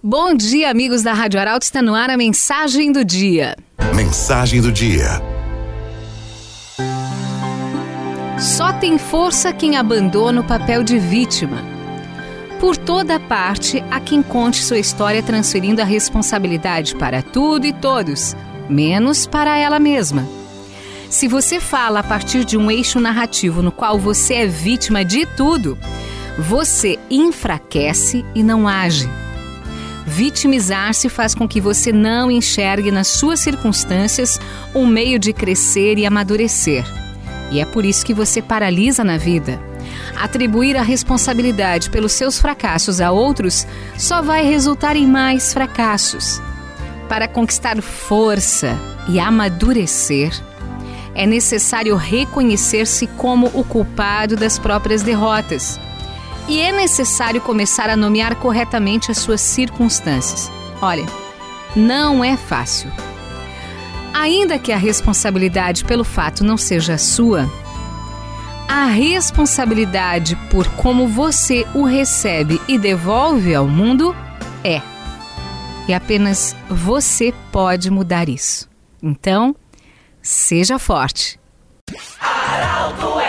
Bom dia, amigos da Rádio Arauto. Está no ar a mensagem do dia. Mensagem do dia. Só tem força quem abandona o papel de vítima. Por toda parte, há quem conte sua história transferindo a responsabilidade para tudo e todos, menos para ela mesma. Se você fala a partir de um eixo narrativo no qual você é vítima de tudo, você enfraquece e não age. Vitimizar-se faz com que você não enxergue nas suas circunstâncias um meio de crescer e amadurecer. E é por isso que você paralisa na vida. Atribuir a responsabilidade pelos seus fracassos a outros só vai resultar em mais fracassos. Para conquistar força e amadurecer, é necessário reconhecer-se como o culpado das próprias derrotas e é necessário começar a nomear corretamente as suas circunstâncias. Olha, não é fácil. Ainda que a responsabilidade pelo fato não seja sua, a responsabilidade por como você o recebe e devolve ao mundo é. E apenas você pode mudar isso. Então, seja forte. Araldo